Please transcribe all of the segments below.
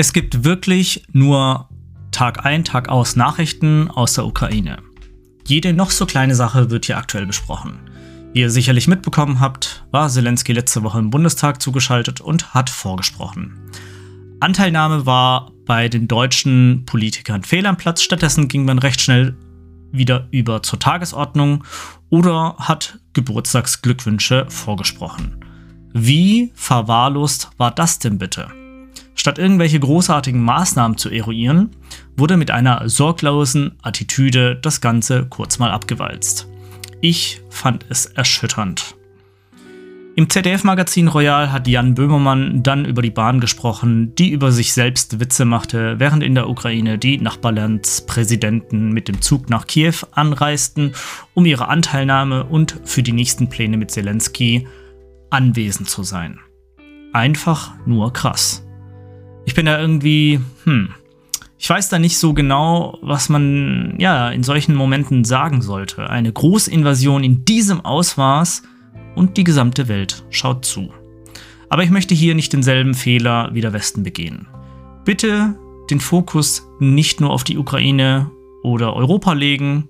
Es gibt wirklich nur Tag ein, Tag aus Nachrichten aus der Ukraine. Jede noch so kleine Sache wird hier aktuell besprochen. Wie ihr sicherlich mitbekommen habt, war Zelensky letzte Woche im Bundestag zugeschaltet und hat vorgesprochen. Anteilnahme war bei den deutschen Politikern fehl am Platz, stattdessen ging man recht schnell wieder über zur Tagesordnung oder hat Geburtstagsglückwünsche vorgesprochen. Wie verwahrlost war das denn bitte? Statt irgendwelche großartigen Maßnahmen zu eruieren, wurde mit einer sorglosen Attitüde das Ganze kurz mal abgewalzt. Ich fand es erschütternd. Im ZDF-Magazin Royal hat Jan Böhmermann dann über die Bahn gesprochen, die über sich selbst Witze machte, während in der Ukraine die Nachbarlandspräsidenten mit dem Zug nach Kiew anreisten, um ihre Anteilnahme und für die nächsten Pläne mit Zelensky anwesend zu sein. Einfach nur krass ich bin da irgendwie, hm, ich weiß da nicht so genau, was man ja in solchen Momenten sagen sollte. Eine Großinvasion in diesem Ausmaß und die gesamte Welt schaut zu. Aber ich möchte hier nicht denselben Fehler wie der Westen begehen. Bitte den Fokus nicht nur auf die Ukraine oder Europa legen,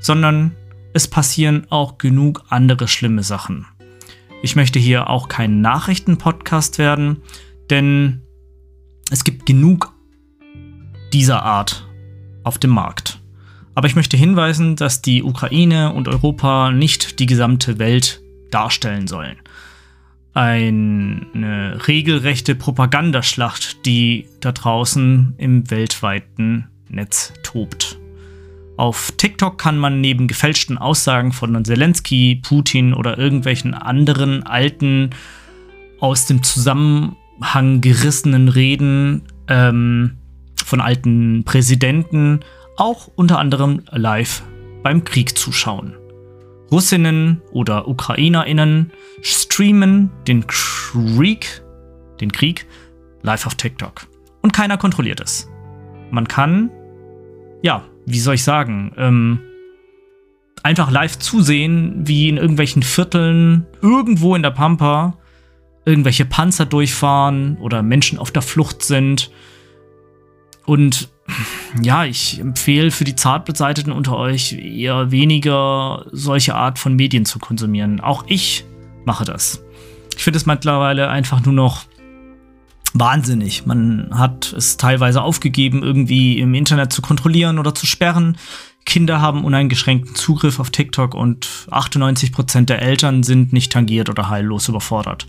sondern es passieren auch genug andere schlimme Sachen. Ich möchte hier auch kein Nachrichtenpodcast werden, denn es gibt genug dieser Art auf dem Markt. Aber ich möchte hinweisen, dass die Ukraine und Europa nicht die gesamte Welt darstellen sollen. Eine regelrechte Propagandaschlacht, die da draußen im weltweiten Netz tobt. Auf TikTok kann man neben gefälschten Aussagen von Zelensky, Putin oder irgendwelchen anderen alten aus dem Zusammenhang Zusammenhang gerissenen Reden ähm, von alten Präsidenten auch unter anderem live beim Krieg zuschauen. Russinnen oder Ukrainerinnen streamen den Krieg, den Krieg live auf TikTok. Und keiner kontrolliert es. Man kann, ja, wie soll ich sagen, ähm, einfach live zusehen, wie in irgendwelchen Vierteln irgendwo in der Pampa irgendwelche Panzer durchfahren oder Menschen auf der Flucht sind. Und ja, ich empfehle für die Zartbeseiteten unter euch eher weniger solche Art von Medien zu konsumieren. Auch ich mache das. Ich finde es mittlerweile einfach nur noch wahnsinnig. Man hat es teilweise aufgegeben, irgendwie im Internet zu kontrollieren oder zu sperren. Kinder haben uneingeschränkten Zugriff auf TikTok und 98% der Eltern sind nicht tangiert oder heillos überfordert.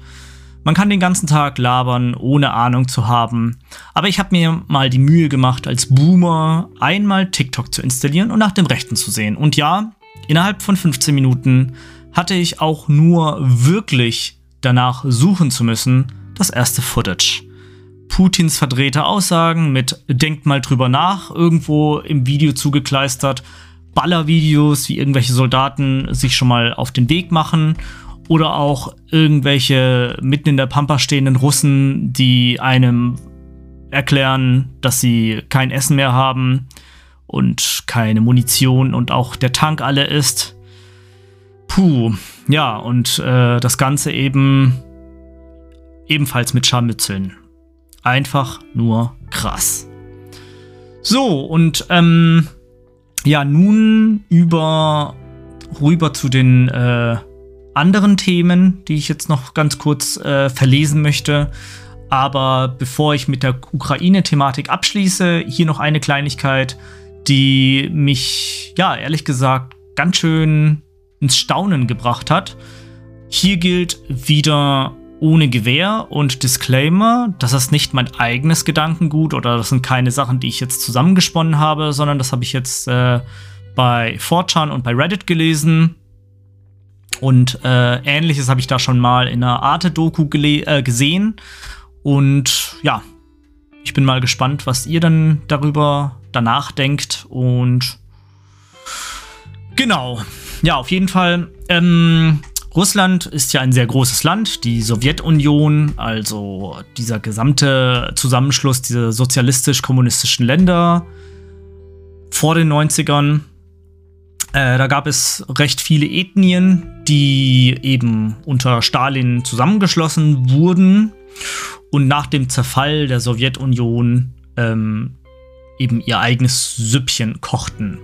Man kann den ganzen Tag labern, ohne Ahnung zu haben. Aber ich habe mir mal die Mühe gemacht, als Boomer einmal TikTok zu installieren und nach dem Rechten zu sehen. Und ja, innerhalb von 15 Minuten hatte ich auch nur wirklich danach suchen zu müssen, das erste Footage. Putins verdrehte Aussagen mit Denkt mal drüber nach, irgendwo im Video zugekleistert, Ballervideos, wie irgendwelche Soldaten sich schon mal auf den Weg machen oder auch irgendwelche mitten in der Pampa stehenden Russen, die einem erklären, dass sie kein Essen mehr haben und keine Munition und auch der Tank alle ist. Puh, ja, und äh, das Ganze eben ebenfalls mit Scharmützeln. Einfach nur krass. So, und ähm, ja, nun über rüber zu den äh, anderen Themen, die ich jetzt noch ganz kurz äh, verlesen möchte. Aber bevor ich mit der Ukraine-Thematik abschließe, hier noch eine Kleinigkeit, die mich, ja, ehrlich gesagt, ganz schön ins Staunen gebracht hat. Hier gilt wieder ohne Gewehr und Disclaimer, das ist nicht mein eigenes Gedankengut oder das sind keine Sachen, die ich jetzt zusammengesponnen habe, sondern das habe ich jetzt äh, bei 4chan und bei Reddit gelesen. Und äh, ähnliches habe ich da schon mal in einer Arte-Doku äh, gesehen. Und ja, ich bin mal gespannt, was ihr dann darüber danach denkt. Und genau, ja, auf jeden Fall. Ähm, Russland ist ja ein sehr großes Land, die Sowjetunion, also dieser gesamte Zusammenschluss dieser sozialistisch-kommunistischen Länder vor den 90ern. Äh, da gab es recht viele Ethnien, die eben unter Stalin zusammengeschlossen wurden und nach dem Zerfall der Sowjetunion ähm, eben ihr eigenes Süppchen kochten.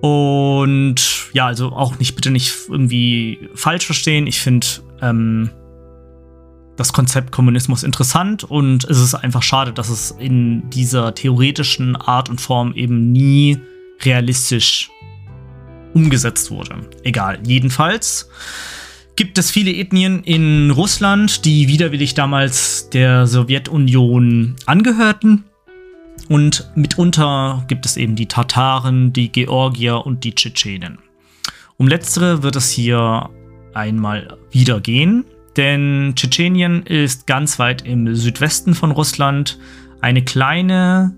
Und ja, also auch nicht, bitte nicht irgendwie falsch verstehen. Ich finde ähm, das Konzept Kommunismus interessant und es ist einfach schade, dass es in dieser theoretischen Art und Form eben nie realistisch umgesetzt wurde. Egal, jedenfalls gibt es viele Ethnien in Russland, die widerwillig damals der Sowjetunion angehörten. Und mitunter gibt es eben die Tataren, die Georgier und die Tschetschenen. Um letztere wird es hier einmal wieder gehen, denn Tschetschenien ist ganz weit im Südwesten von Russland eine kleine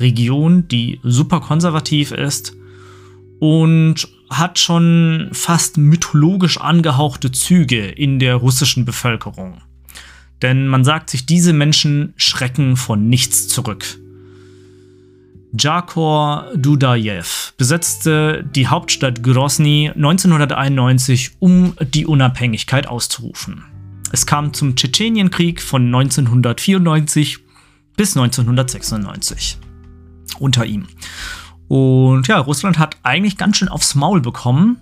Region, die super konservativ ist und hat schon fast mythologisch angehauchte Züge in der russischen Bevölkerung. Denn man sagt sich, diese Menschen schrecken von nichts zurück. Jakor Dudajew besetzte die Hauptstadt Grozny 1991, um die Unabhängigkeit auszurufen. Es kam zum Tschetschenienkrieg von 1994 bis 1996 unter ihm. Und ja, Russland hat eigentlich ganz schön aufs Maul bekommen.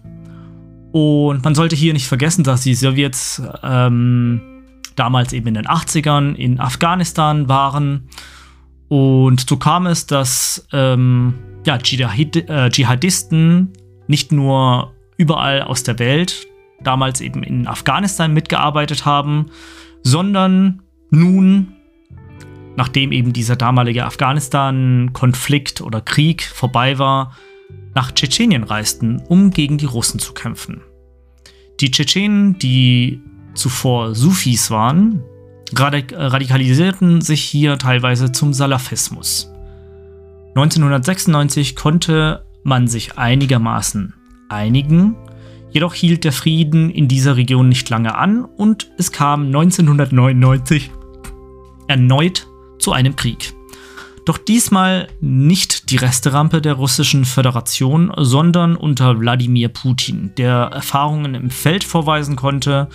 Und man sollte hier nicht vergessen, dass die Sowjets ähm, damals eben in den 80ern in Afghanistan waren und so kam es, dass ähm, ja, Dschihad äh, Dschihadisten nicht nur überall aus der Welt, damals eben in Afghanistan mitgearbeitet haben, sondern nun, nachdem eben dieser damalige Afghanistan-Konflikt oder Krieg vorbei war, nach Tschetschenien reisten, um gegen die Russen zu kämpfen. Die Tschetschenen, die zuvor Sufis waren, radikalisierten sich hier teilweise zum Salafismus. 1996 konnte man sich einigermaßen einigen, jedoch hielt der Frieden in dieser Region nicht lange an und es kam 1999 erneut zu einem Krieg. Doch diesmal nicht die Resterampe der russischen Föderation, sondern unter Wladimir Putin, der Erfahrungen im Feld vorweisen konnte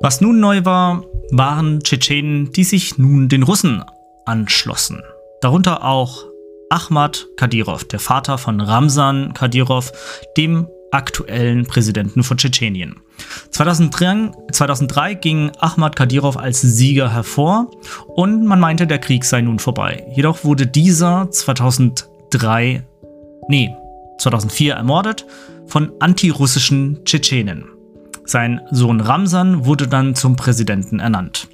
Was nun neu war, waren Tschetschenen, die sich nun den Russen anschlossen. Darunter auch Ahmad Kadyrov, der Vater von Ramsan Kadyrov, dem aktuellen Präsidenten von Tschetschenien. 2003, 2003 ging Ahmad Kadyrov als Sieger hervor und man meinte, der Krieg sei nun vorbei. Jedoch wurde dieser 2003, nee, 2004 ermordet von antirussischen Tschetschenen. Sein Sohn Ramsan wurde dann zum Präsidenten ernannt.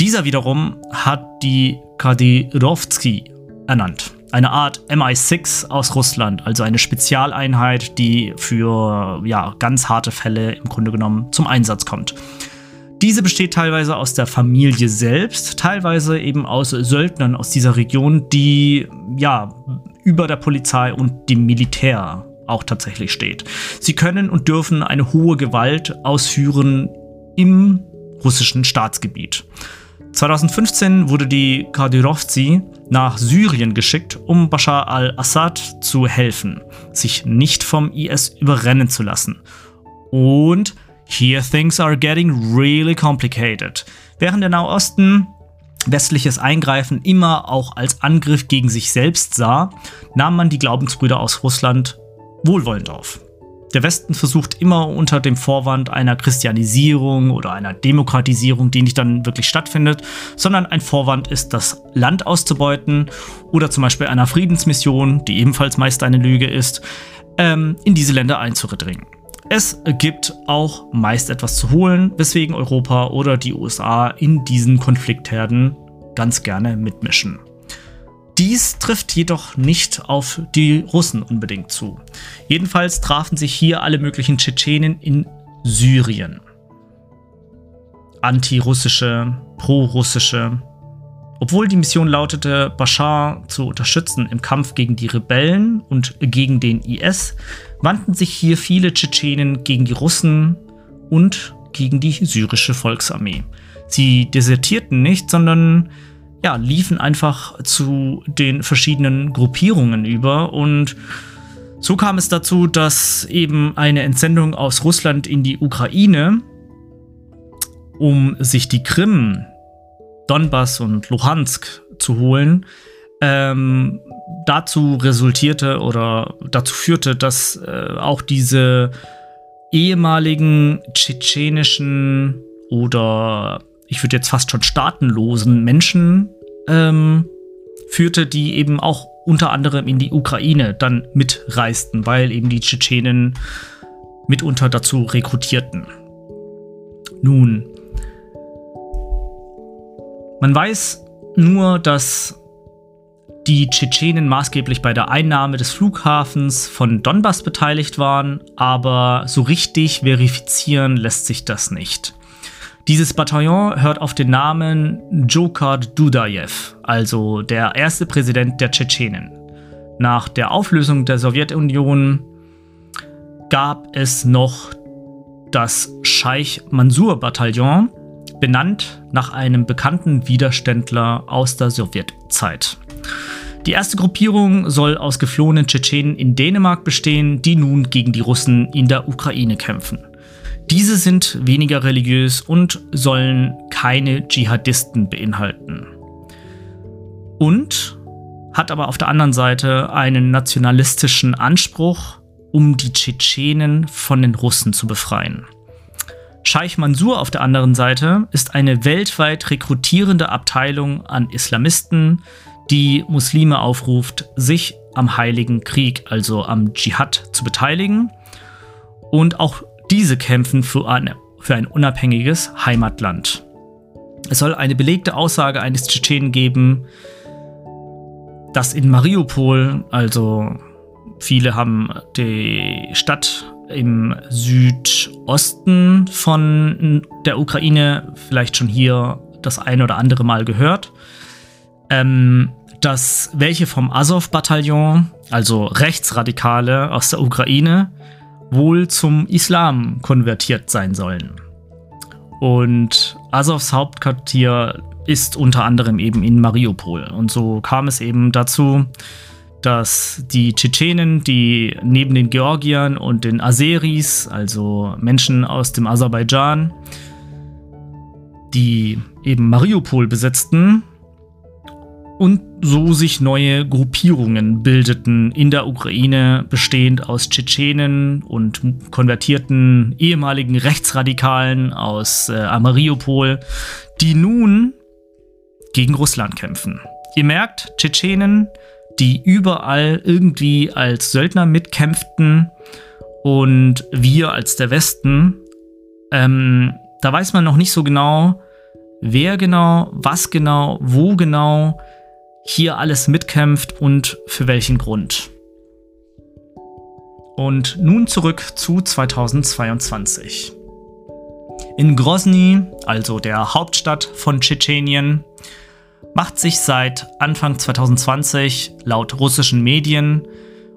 Dieser wiederum hat die Kadyrovsky ernannt. Eine Art MI6 aus Russland, also eine Spezialeinheit, die für ja, ganz harte Fälle im Grunde genommen zum Einsatz kommt. Diese besteht teilweise aus der Familie selbst, teilweise eben aus Söldnern aus dieser Region, die ja über der Polizei und dem Militär auch tatsächlich steht. Sie können und dürfen eine hohe Gewalt ausführen im russischen Staatsgebiet. 2015 wurde die Kadyrovzi nach Syrien geschickt, um Bashar al-Assad zu helfen, sich nicht vom IS überrennen zu lassen. Und here things are getting really complicated. Während der Nahosten westliches Eingreifen immer auch als Angriff gegen sich selbst sah, nahm man die Glaubensbrüder aus Russland wohlwollend auf. Der Westen versucht immer unter dem Vorwand einer Christianisierung oder einer Demokratisierung, die nicht dann wirklich stattfindet, sondern ein Vorwand ist, das Land auszubeuten oder zum Beispiel einer Friedensmission, die ebenfalls meist eine Lüge ist, ähm, in diese Länder einzudringen. es gibt auch meist etwas zu holen, weswegen Europa oder die USA in diesen Konfliktherden ganz gerne mitmischen. Dies trifft jedoch nicht auf die Russen unbedingt zu. Jedenfalls trafen sich hier alle möglichen Tschetschenen in Syrien. Antirussische, prorussische. Obwohl die Mission lautete, Bashar zu unterstützen im Kampf gegen die Rebellen und gegen den IS, wandten sich hier viele Tschetschenen gegen die Russen und gegen die syrische Volksarmee. Sie desertierten nicht, sondern ja, liefen einfach zu den verschiedenen Gruppierungen über. Und so kam es dazu, dass eben eine Entsendung aus Russland in die Ukraine, um sich die Krim, Donbass und Luhansk zu holen, ähm, dazu resultierte oder dazu führte, dass äh, auch diese ehemaligen tschetschenischen oder ich würde jetzt fast schon staatenlosen Menschen ähm, führte, die eben auch unter anderem in die Ukraine dann mitreisten, weil eben die Tschetschenen mitunter dazu rekrutierten. Nun, man weiß nur, dass die Tschetschenen maßgeblich bei der Einnahme des Flughafens von Donbass beteiligt waren, aber so richtig verifizieren lässt sich das nicht. Dieses Bataillon hört auf den Namen Djokad Dudajew, also der erste Präsident der Tschetschenen. Nach der Auflösung der Sowjetunion gab es noch das Scheich Mansur Bataillon, benannt nach einem bekannten Widerständler aus der Sowjetzeit. Die erste Gruppierung soll aus geflohenen Tschetschenen in Dänemark bestehen, die nun gegen die Russen in der Ukraine kämpfen. Diese sind weniger religiös und sollen keine Dschihadisten beinhalten. Und hat aber auf der anderen Seite einen nationalistischen Anspruch, um die Tschetschenen von den Russen zu befreien. Scheich Mansur auf der anderen Seite ist eine weltweit rekrutierende Abteilung an Islamisten, die Muslime aufruft, sich am Heiligen Krieg, also am Dschihad, zu beteiligen und auch diese kämpfen für, eine, für ein unabhängiges Heimatland. Es soll eine belegte Aussage eines Tschetschenen geben, dass in Mariupol, also viele haben die Stadt im Südosten von der Ukraine vielleicht schon hier das ein oder andere Mal gehört, ähm, dass welche vom Azov-Bataillon, also Rechtsradikale aus der Ukraine, wohl zum Islam konvertiert sein sollen. Und Azovs Hauptquartier ist unter anderem eben in Mariupol. Und so kam es eben dazu, dass die Tschetschenen, die neben den Georgiern und den Aseris, also Menschen aus dem Aserbaidschan, die eben Mariupol besetzten, und so sich neue Gruppierungen bildeten in der Ukraine, bestehend aus Tschetschenen und konvertierten ehemaligen Rechtsradikalen aus äh, Mariupol, die nun gegen Russland kämpfen. Ihr merkt, Tschetschenen, die überall irgendwie als Söldner mitkämpften und wir als der Westen, ähm, da weiß man noch nicht so genau, wer genau, was genau, wo genau hier alles mitkämpft und für welchen Grund. Und nun zurück zu 2022. In Grozny, also der Hauptstadt von Tschetschenien, macht sich seit Anfang 2020 laut russischen Medien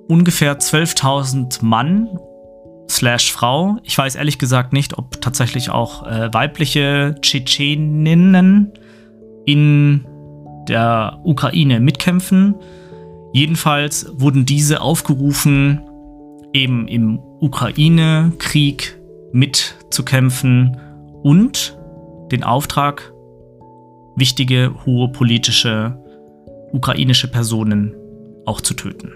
ungefähr 12.000 Mann slash Frau. Ich weiß ehrlich gesagt nicht, ob tatsächlich auch äh, weibliche Tschetscheninnen in der Ukraine mitkämpfen. Jedenfalls wurden diese aufgerufen, eben im Ukraine-Krieg mitzukämpfen und den Auftrag, wichtige hohe politische ukrainische Personen auch zu töten.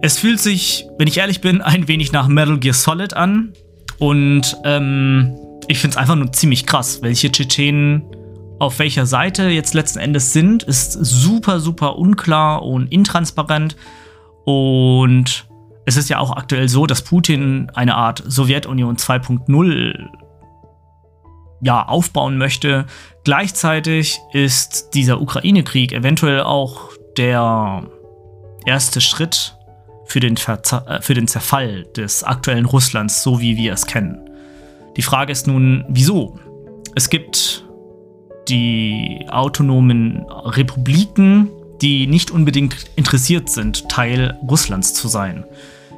Es fühlt sich, wenn ich ehrlich bin, ein wenig nach Metal Gear Solid an und ähm, ich finde es einfach nur ziemlich krass, welche Tschetschenen auf welcher Seite jetzt letzten Endes sind, ist super, super unklar und intransparent. Und es ist ja auch aktuell so, dass Putin eine Art Sowjetunion 2.0 ja, aufbauen möchte. Gleichzeitig ist dieser Ukraine-Krieg eventuell auch der erste Schritt für den, äh, für den Zerfall des aktuellen Russlands, so wie wir es kennen. Die Frage ist nun, wieso? Es gibt die autonomen Republiken, die nicht unbedingt interessiert sind, Teil Russlands zu sein.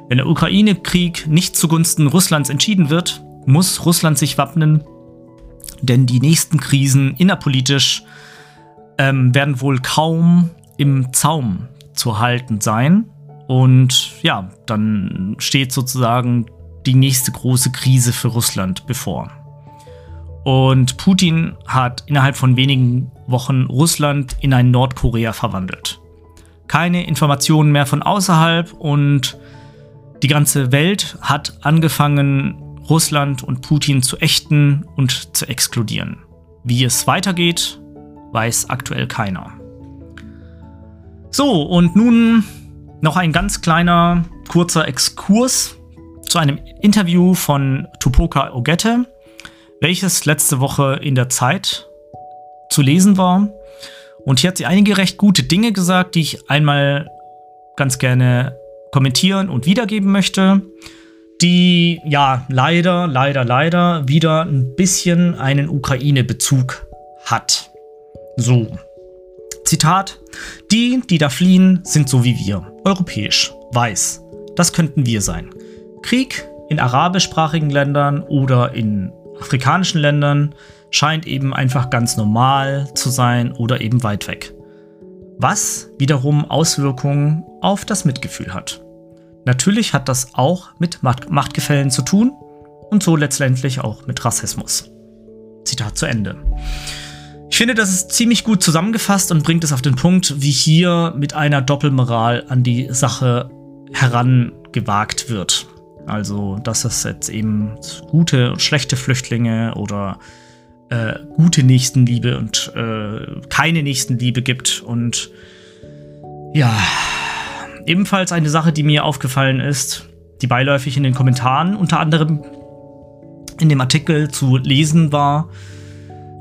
Wenn der Ukraine-Krieg nicht zugunsten Russlands entschieden wird, muss Russland sich wappnen, denn die nächsten Krisen innerpolitisch ähm, werden wohl kaum im Zaum zu halten sein. Und ja, dann steht sozusagen die nächste große Krise für Russland bevor. Und Putin hat innerhalb von wenigen Wochen Russland in ein Nordkorea verwandelt. Keine Informationen mehr von außerhalb und die ganze Welt hat angefangen, Russland und Putin zu ächten und zu exkludieren. Wie es weitergeht, weiß aktuell keiner. So, und nun noch ein ganz kleiner, kurzer Exkurs zu einem Interview von Tupoka Ogette, welches letzte Woche in der Zeit zu lesen war. Und hier hat sie einige recht gute Dinge gesagt, die ich einmal ganz gerne kommentieren und wiedergeben möchte, die ja leider, leider, leider wieder ein bisschen einen Ukraine-Bezug hat. So. Zitat: Die, die da fliehen, sind so wie wir, europäisch, weiß. Das könnten wir sein. Krieg in arabischsprachigen Ländern oder in afrikanischen Ländern scheint eben einfach ganz normal zu sein oder eben weit weg. Was wiederum Auswirkungen auf das Mitgefühl hat. Natürlich hat das auch mit Machtgefällen zu tun und so letztendlich auch mit Rassismus. Zitat zu Ende. Ich finde, das ist ziemlich gut zusammengefasst und bringt es auf den Punkt, wie hier mit einer Doppelmoral an die Sache herangewagt wird. Also, dass es jetzt eben gute und schlechte Flüchtlinge oder äh, gute Nächstenliebe und äh, keine Nächstenliebe gibt. Und ja, ebenfalls eine Sache, die mir aufgefallen ist, die beiläufig in den Kommentaren unter anderem in dem Artikel zu lesen war,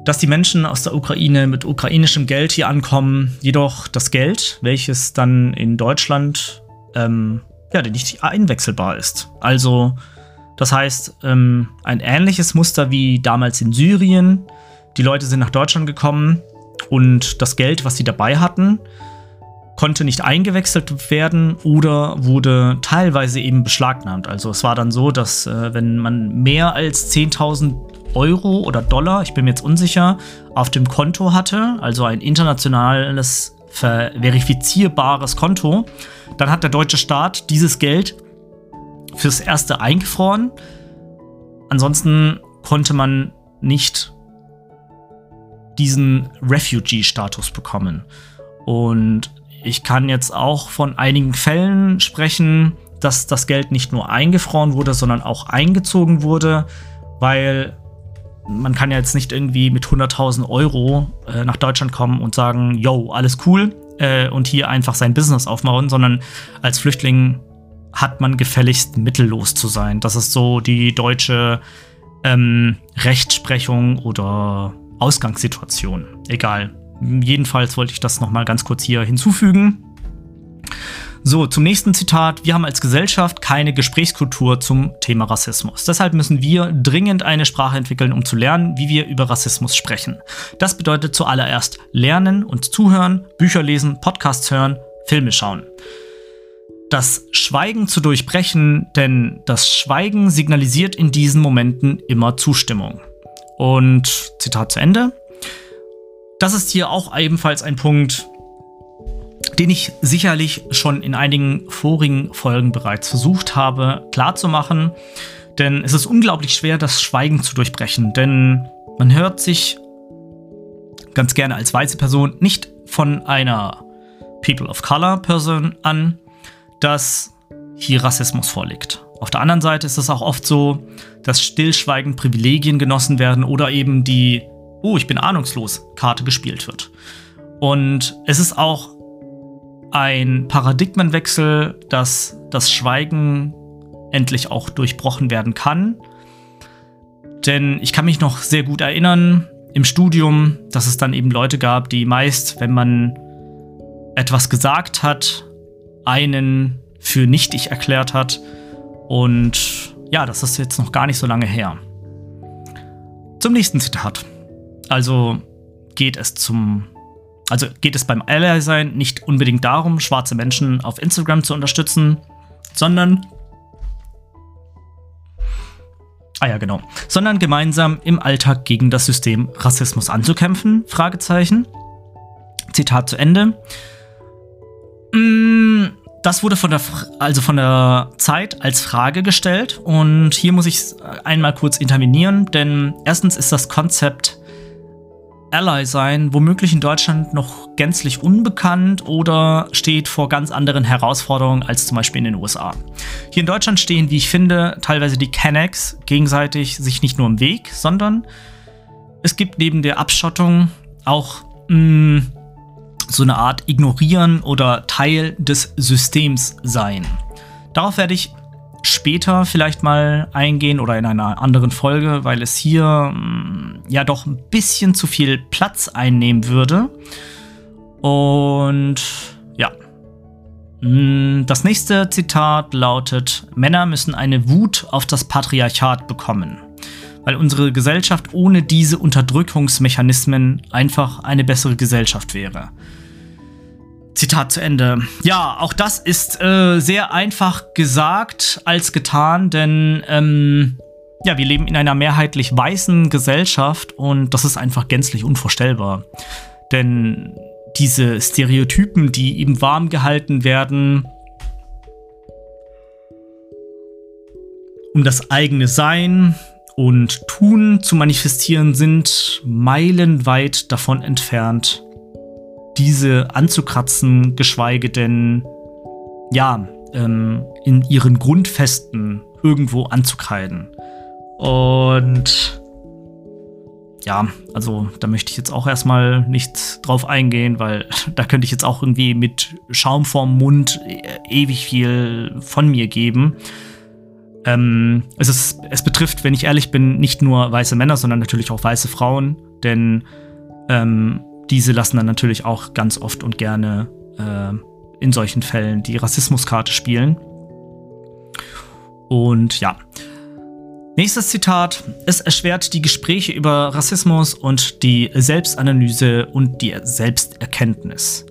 dass die Menschen aus der Ukraine mit ukrainischem Geld hier ankommen, jedoch das Geld, welches dann in Deutschland ähm, ja, nicht einwechselbar ist. Also, das heißt, ähm, ein ähnliches Muster wie damals in Syrien. Die Leute sind nach Deutschland gekommen und das Geld, was sie dabei hatten, konnte nicht eingewechselt werden oder wurde teilweise eben beschlagnahmt. Also es war dann so, dass äh, wenn man mehr als 10.000 Euro oder Dollar, ich bin mir jetzt unsicher, auf dem Konto hatte, also ein internationales verifizierbares Konto, dann hat der deutsche Staat dieses Geld fürs erste eingefroren. Ansonsten konnte man nicht diesen Refugee-Status bekommen. Und ich kann jetzt auch von einigen Fällen sprechen, dass das Geld nicht nur eingefroren wurde, sondern auch eingezogen wurde, weil man kann ja jetzt nicht irgendwie mit 100.000 Euro äh, nach Deutschland kommen und sagen, yo, alles cool äh, und hier einfach sein Business aufbauen, sondern als Flüchtling hat man gefälligst mittellos zu sein. Das ist so die deutsche ähm, Rechtsprechung oder Ausgangssituation. Egal. Jedenfalls wollte ich das noch mal ganz kurz hier hinzufügen. So, zum nächsten Zitat. Wir haben als Gesellschaft keine Gesprächskultur zum Thema Rassismus. Deshalb müssen wir dringend eine Sprache entwickeln, um zu lernen, wie wir über Rassismus sprechen. Das bedeutet zuallererst lernen und zuhören, Bücher lesen, Podcasts hören, Filme schauen. Das Schweigen zu durchbrechen, denn das Schweigen signalisiert in diesen Momenten immer Zustimmung. Und Zitat zu Ende. Das ist hier auch ebenfalls ein Punkt, den ich sicherlich schon in einigen vorigen Folgen bereits versucht habe klarzumachen. Denn es ist unglaublich schwer, das Schweigen zu durchbrechen. Denn man hört sich ganz gerne als weiße Person nicht von einer People of Color Person an, dass hier Rassismus vorliegt. Auf der anderen Seite ist es auch oft so, dass stillschweigend Privilegien genossen werden oder eben die Oh, ich bin ahnungslos Karte gespielt wird. Und es ist auch ein Paradigmenwechsel, dass das Schweigen endlich auch durchbrochen werden kann. Denn ich kann mich noch sehr gut erinnern im Studium, dass es dann eben Leute gab, die meist, wenn man etwas gesagt hat, einen für nichtig erklärt hat. Und ja, das ist jetzt noch gar nicht so lange her. Zum nächsten Zitat. Also geht es zum also geht es beim Ally-Sein nicht unbedingt darum, schwarze Menschen auf Instagram zu unterstützen, sondern Ah ja, genau. Sondern gemeinsam im Alltag gegen das System Rassismus anzukämpfen? Fragezeichen. Zitat zu Ende. Mm, das wurde von der, also von der Zeit als Frage gestellt und hier muss ich einmal kurz intervenieren, denn erstens ist das Konzept Ally sein, womöglich in Deutschland noch gänzlich unbekannt oder steht vor ganz anderen Herausforderungen als zum Beispiel in den USA. Hier in Deutschland stehen, wie ich finde, teilweise die Kennex gegenseitig sich nicht nur im Weg, sondern es gibt neben der Abschottung auch mh, mm, so eine Art Ignorieren oder Teil des Systems sein. Darauf werde ich später vielleicht mal eingehen oder in einer anderen Folge, weil es hier mm, ja doch ein bisschen zu viel Platz einnehmen würde. Und ja. Mm, das nächste Zitat lautet, Männer müssen eine Wut auf das Patriarchat bekommen, weil unsere Gesellschaft ohne diese Unterdrückungsmechanismen einfach eine bessere Gesellschaft wäre. Zitat zu Ende. Ja, auch das ist äh, sehr einfach gesagt als getan, denn ähm, ja, wir leben in einer mehrheitlich weißen Gesellschaft und das ist einfach gänzlich unvorstellbar. Denn diese Stereotypen, die eben warm gehalten werden, um das eigene Sein und Tun zu manifestieren, sind meilenweit davon entfernt, diese anzukratzen, geschweige denn, ja, ähm, in ihren Grundfesten irgendwo anzukreiden. Und ja, also da möchte ich jetzt auch erstmal nicht drauf eingehen, weil da könnte ich jetzt auch irgendwie mit Schaum vorm Mund e ewig viel von mir geben. Ähm, es, ist, es betrifft, wenn ich ehrlich bin, nicht nur weiße Männer, sondern natürlich auch weiße Frauen, denn ähm, diese lassen dann natürlich auch ganz oft und gerne äh, in solchen Fällen die Rassismuskarte spielen. Und ja. Nächstes Zitat. Es erschwert die Gespräche über Rassismus und die Selbstanalyse und die Selbsterkenntnis.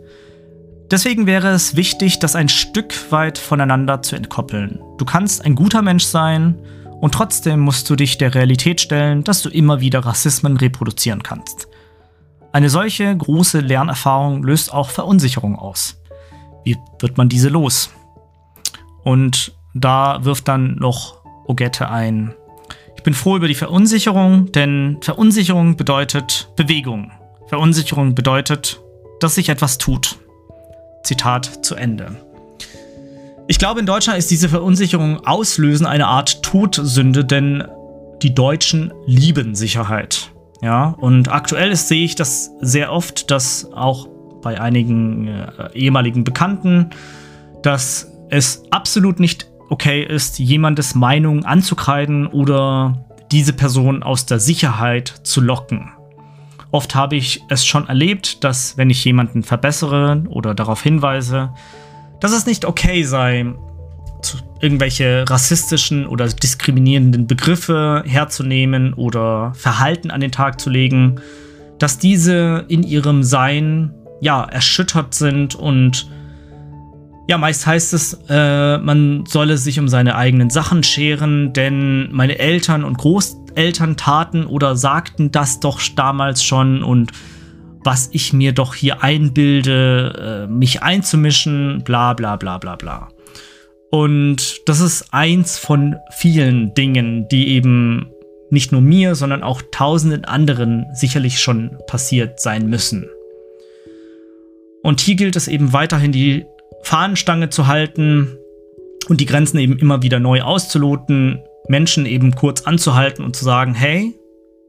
Deswegen wäre es wichtig, das ein Stück weit voneinander zu entkoppeln. Du kannst ein guter Mensch sein und trotzdem musst du dich der Realität stellen, dass du immer wieder Rassismen reproduzieren kannst. Eine solche große Lernerfahrung löst auch Verunsicherung aus. Wie wird man diese los? Und da wirft dann noch Ogette ein. Ich bin froh über die Verunsicherung, denn Verunsicherung bedeutet Bewegung. Verunsicherung bedeutet, dass sich etwas tut. Zitat zu Ende. Ich glaube, in Deutschland ist diese Verunsicherung auslösen eine Art Todsünde, denn die Deutschen lieben Sicherheit. Ja, und aktuell ist, sehe ich das sehr oft, dass auch bei einigen äh, ehemaligen Bekannten, dass es absolut nicht okay ist, jemandes Meinung anzukreiden oder diese Person aus der Sicherheit zu locken. Oft habe ich es schon erlebt, dass wenn ich jemanden verbessere oder darauf hinweise, dass es nicht okay sei, irgendwelche rassistischen oder diskriminierenden Begriffe herzunehmen oder Verhalten an den Tag zu legen, dass diese in ihrem Sein ja erschüttert sind und ja, meist heißt es, äh, man solle sich um seine eigenen Sachen scheren, denn meine Eltern und Großeltern taten oder sagten das doch damals schon und was ich mir doch hier einbilde, äh, mich einzumischen, bla bla bla bla bla. Und das ist eins von vielen Dingen, die eben nicht nur mir, sondern auch tausenden anderen sicherlich schon passiert sein müssen. Und hier gilt es eben weiterhin die Fahnenstange zu halten und die Grenzen eben immer wieder neu auszuloten, Menschen eben kurz anzuhalten und zu sagen, hey,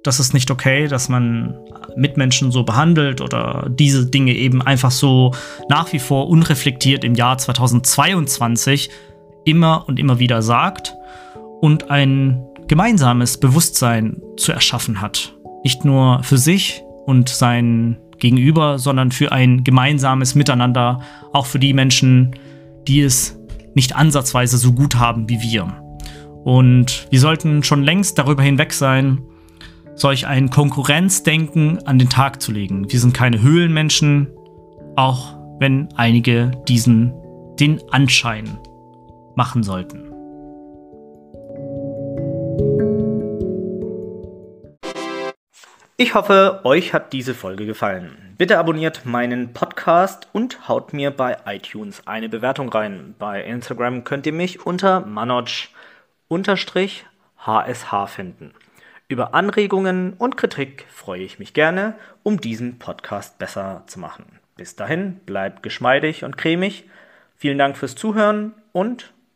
das ist nicht okay, dass man Mitmenschen so behandelt oder diese Dinge eben einfach so nach wie vor unreflektiert im Jahr 2022 immer und immer wieder sagt und ein gemeinsames Bewusstsein zu erschaffen hat. Nicht nur für sich und sein Gegenüber, sondern für ein gemeinsames Miteinander, auch für die Menschen, die es nicht ansatzweise so gut haben wie wir. Und wir sollten schon längst darüber hinweg sein, solch ein Konkurrenzdenken an den Tag zu legen. Wir sind keine Höhlenmenschen, auch wenn einige diesen den Anschein machen sollten. Ich hoffe, euch hat diese Folge gefallen. Bitte abonniert meinen Podcast und haut mir bei iTunes eine Bewertung rein. Bei Instagram könnt ihr mich unter manoj-hsh finden. Über Anregungen und Kritik freue ich mich gerne, um diesen Podcast besser zu machen. Bis dahin, bleibt geschmeidig und cremig. Vielen Dank fürs Zuhören und